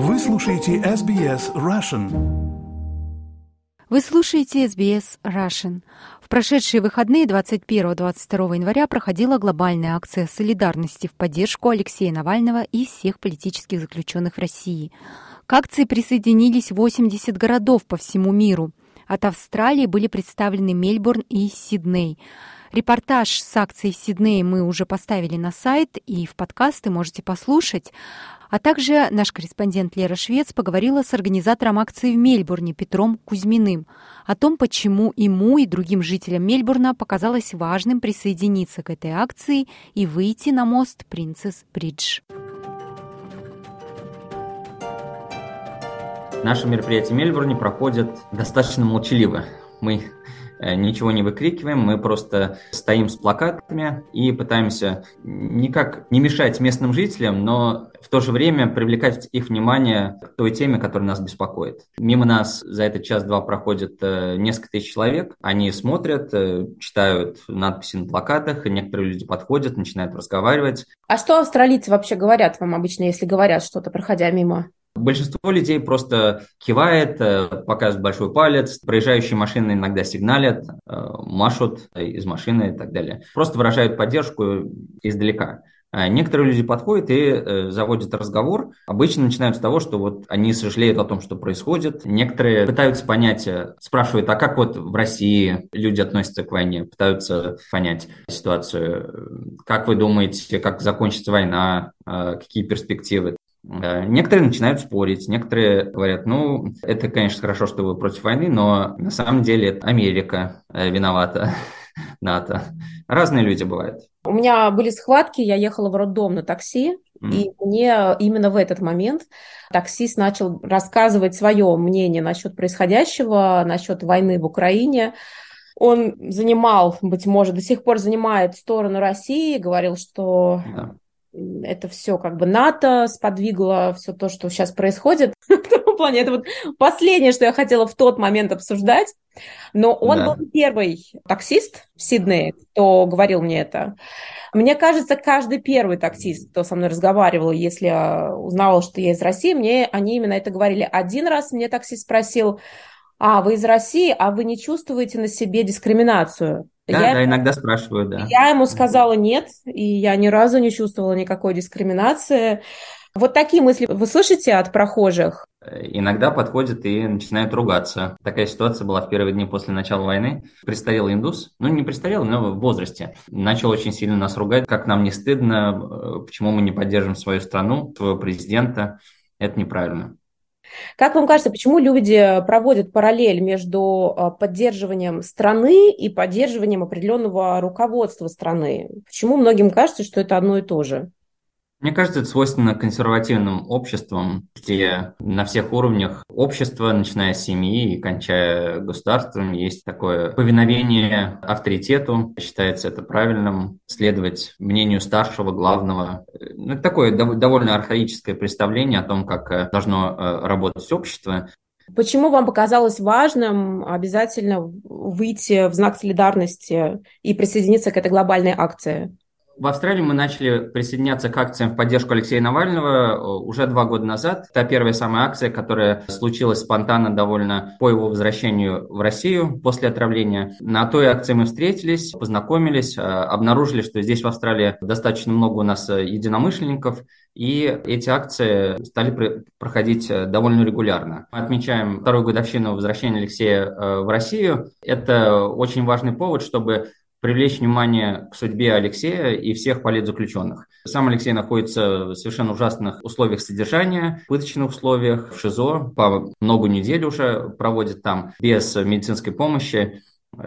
Вы слушаете SBS Russian. Вы слушаете SBS Russian. В прошедшие выходные 21-22 января проходила глобальная акция солидарности в поддержку Алексея Навального и всех политических заключенных в России. К акции присоединились 80 городов по всему миру. От Австралии были представлены Мельбурн и Сидней. Репортаж с акцией в Сиднее мы уже поставили на сайт, и в подкасты можете послушать. А также наш корреспондент Лера Швец поговорила с организатором акции в Мельбурне Петром Кузьминым о том, почему ему и другим жителям Мельбурна показалось важным присоединиться к этой акции и выйти на мост Принцесс Бридж. Наше мероприятие в Мельбурне проходит достаточно молчаливо. Мы ничего не выкрикиваем, мы просто стоим с плакатами и пытаемся никак не мешать местным жителям, но в то же время привлекать их внимание к той теме, которая нас беспокоит. Мимо нас за этот час-два проходит э, несколько тысяч человек, они смотрят, э, читают надписи на плакатах, и некоторые люди подходят, начинают разговаривать. А что австралийцы вообще говорят вам обычно, если говорят что-то, проходя мимо? Большинство людей просто кивает, э, показывает большой палец, проезжающие машины иногда сигналят, э, машут из машины и так далее. Просто выражают поддержку издалека. А некоторые люди подходят и э, заводят разговор. Обычно начинают с того, что вот они сожалеют о том, что происходит. Некоторые пытаются понять, спрашивают, а как вот в России люди относятся к войне, пытаются понять ситуацию. Как вы думаете, как закончится война, какие перспективы? Э, некоторые начинают спорить, некоторые говорят, ну, это, конечно, хорошо, что вы против войны, но на самом деле это Америка э, виновата, НАТО. Разные люди бывают. У меня были схватки, я ехала в роддом на такси, mm. и мне именно в этот момент таксист начал рассказывать свое мнение насчет происходящего, насчет войны в Украине. Он занимал, быть может, до сих пор занимает сторону России, говорил, что yeah это все как бы НАТО сподвигло все то, что сейчас происходит. в этом плане это вот последнее, что я хотела в тот момент обсуждать. Но он да. был первый таксист в Сиднее, кто говорил мне это. Мне кажется, каждый первый таксист, кто со мной разговаривал, если узнавал, что я из России, мне они именно это говорили. Один раз мне таксист спросил, а, вы из России, а вы не чувствуете на себе дискриминацию? Да, я, да, иногда спрашивают, да. Я ему сказала нет, и я ни разу не чувствовала никакой дискриминации. Вот такие мысли вы слышите от прохожих? Иногда подходят и начинают ругаться. Такая ситуация была в первые дни после начала войны. Престарелый индус, ну не престарелый, но в возрасте, начал очень сильно нас ругать, как нам не стыдно, э, почему мы не поддержим свою страну, своего президента. Это неправильно. Как вам кажется, почему люди проводят параллель между а, поддерживанием страны и поддерживанием определенного руководства страны? Почему многим кажется, что это одно и то же? Мне кажется, это свойственно консервативным обществам, где на всех уровнях общества, начиная с семьи и кончая государством, есть такое повиновение авторитету. Считается это правильным, следовать мнению старшего, главного. Ну, это такое довольно архаическое представление о том, как э, должно э, работать общество. Почему вам показалось важным обязательно выйти в знак солидарности и присоединиться к этой глобальной акции? В Австралии мы начали присоединяться к акциям в поддержку Алексея Навального э, уже два года назад. Это первая самая акция, которая случилась спонтанно довольно по его возвращению в Россию после отравления. На той акции мы встретились, познакомились, э, обнаружили, что здесь в Австралии достаточно много у нас э, единомышленников, и эти акции стали проходить довольно регулярно. Мы отмечаем вторую годовщину возвращения Алексея в Россию. Это очень важный повод, чтобы привлечь внимание к судьбе Алексея и всех политзаключенных. Сам Алексей находится в совершенно ужасных условиях содержания, пыточных условиях, в ШИЗО, по много недель уже проводит там без медицинской помощи.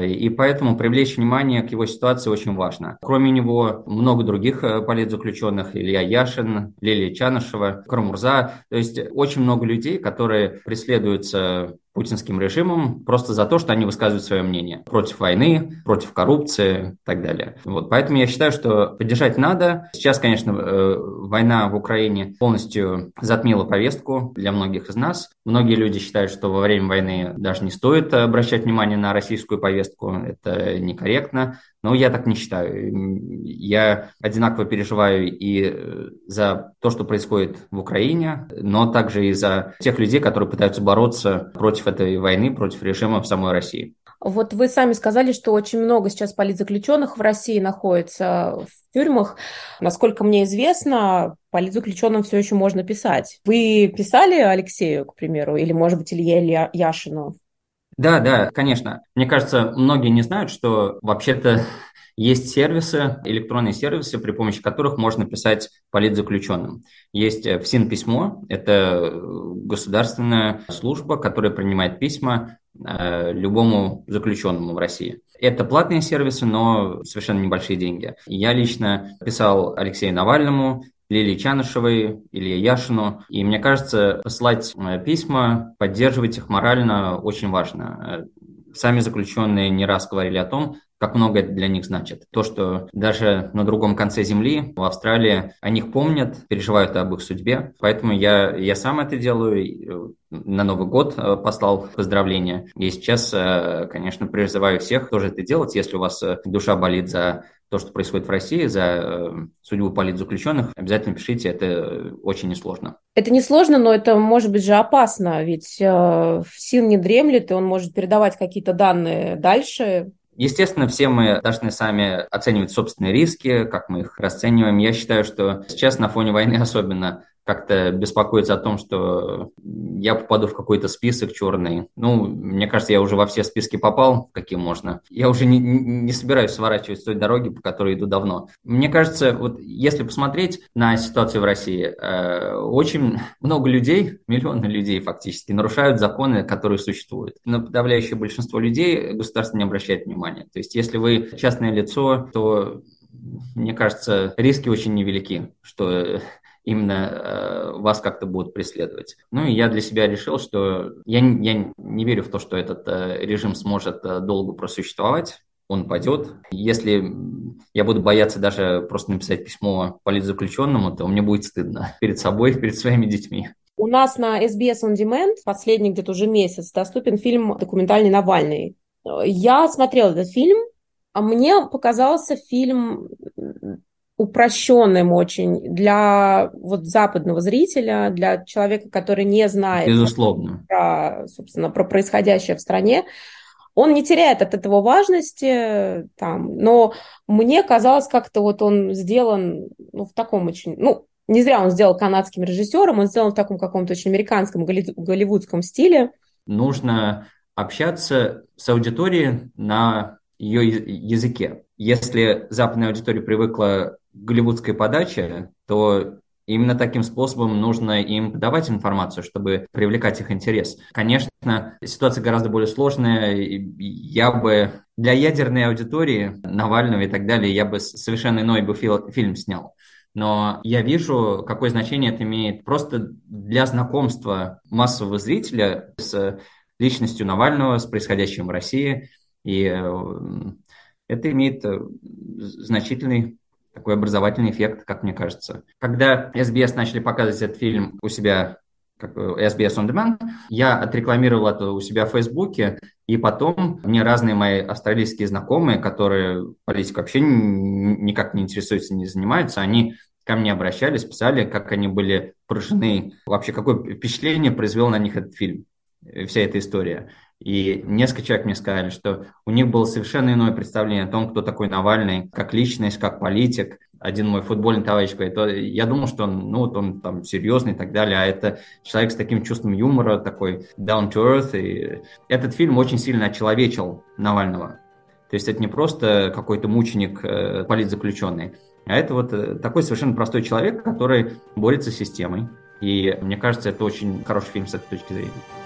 И поэтому привлечь внимание к его ситуации очень важно. Кроме него много других э, политзаключенных, Илья Яшин, Лилия Чанышева, Кармурза. То есть очень много людей, которые преследуются путинским режимом просто за то, что они высказывают свое мнение против войны, против коррупции и так далее. Вот, поэтому я считаю, что поддержать надо. Сейчас, конечно, э, война в Украине полностью затмила повестку для многих из нас. Многие люди считают, что во время войны даже не стоит обращать внимание на российскую повестку. Это некорректно. Но я так не считаю. Я одинаково переживаю и э, за то, что происходит в Украине, но также и за тех людей, которые пытаются бороться против этой войны, против режима в самой России. Вот вы сами сказали, что очень много сейчас политзаключенных в России находится в тюрьмах. Насколько мне известно, политзаключенным все еще можно писать. Вы писали Алексею, к примеру, или, может быть, Илье Яшину? Да, да, конечно. Мне кажется, многие не знают, что вообще-то есть сервисы, электронные сервисы, при помощи которых можно писать политзаключенным. Есть э, ФСИН письмо, это государственная служба, которая принимает письма э, любому заключенному в России. Это платные сервисы, но совершенно небольшие деньги. Я лично писал Алексею Навальному, Лилии Чанышевой, Илье Яшину. И мне кажется, посылать э, письма, поддерживать их морально очень важно. Сами заключенные не раз говорили о том, как много это для них значит. То, что даже на другом конце земли, в Австралии, о них помнят, переживают об их судьбе. Поэтому я, я сам это делаю. На Новый год э, послал поздравления. И сейчас, э, конечно, призываю всех тоже это делать. Если у вас э, душа болит за то, что происходит в России, за судьбу политзаключенных, обязательно пишите, это очень несложно. Это несложно, но это может быть же опасно, ведь э, СИН не дремлет, и он может передавать какие-то данные дальше, Естественно, все мы должны сами оценивать собственные риски, как мы их расцениваем. Я считаю, что сейчас на фоне войны особенно как-то беспокоиться о том, что я попаду в какой-то список черный. Ну, мне кажется, я уже во все списки попал, какие можно. Я уже не, не собираюсь сворачивать с той дороги, по которой иду давно. Мне кажется, вот если посмотреть на ситуацию в России, э, очень много людей, миллионы людей фактически, нарушают законы, которые существуют. Но подавляющее большинство людей государство не обращает внимания. То есть, если вы частное лицо, то мне кажется, риски очень невелики, что именно э, вас как-то будут преследовать. Ну и я для себя решил, что я, я не верю в то, что этот э, режим сможет э, долго просуществовать он падет. Если я буду бояться даже просто написать письмо политзаключенному, то мне будет стыдно перед собой, перед своими детьми. У нас на SBS On Demand последний где-то уже месяц доступен фильм документальный «Навальный». Я смотрела этот фильм, а мне показался фильм упрощенным очень для вот западного зрителя, для человека, который не знает Безусловно. Про, собственно, про происходящее в стране. Он не теряет от этого важности, там, но мне казалось, как-то вот он сделан ну, в таком очень, ну, не зря он сделал канадским режиссером, он сделан в таком каком-то очень американском, голливудском стиле. Нужно общаться с аудиторией на ее языке. Если западная аудитория привыкла голливудской подаче, то именно таким способом нужно им подавать информацию, чтобы привлекать их интерес. Конечно, ситуация гораздо более сложная. Я бы для ядерной аудитории Навального и так далее, я бы совершенно иной бы фильм снял. Но я вижу, какое значение это имеет просто для знакомства массового зрителя с личностью Навального, с происходящим в России. И это имеет э, значительный такой образовательный эффект, как мне кажется. Когда SBS начали показывать этот фильм у себя как SBS On Demand, я отрекламировал это у себя в Фейсбуке, и потом мне разные мои австралийские знакомые, которые политикой вообще никак не интересуются, не занимаются, они ко мне обращались, писали, как они были поражены, вообще какое впечатление произвел на них этот фильм, э, вся эта история. И несколько человек мне сказали, что у них было совершенно иное представление о том, кто такой Навальный, как личность, как политик. Один мой футбольный товарищ говорит, я думал, что он, ну, вот он там серьезный и так далее, а это человек с таким чувством юмора, такой down to earth. И этот фильм очень сильно очеловечил Навального. То есть это не просто какой-то мученик, э, политзаключенный, а это вот э, такой совершенно простой человек, который борется с системой. И мне кажется, это очень хороший фильм с этой точки зрения.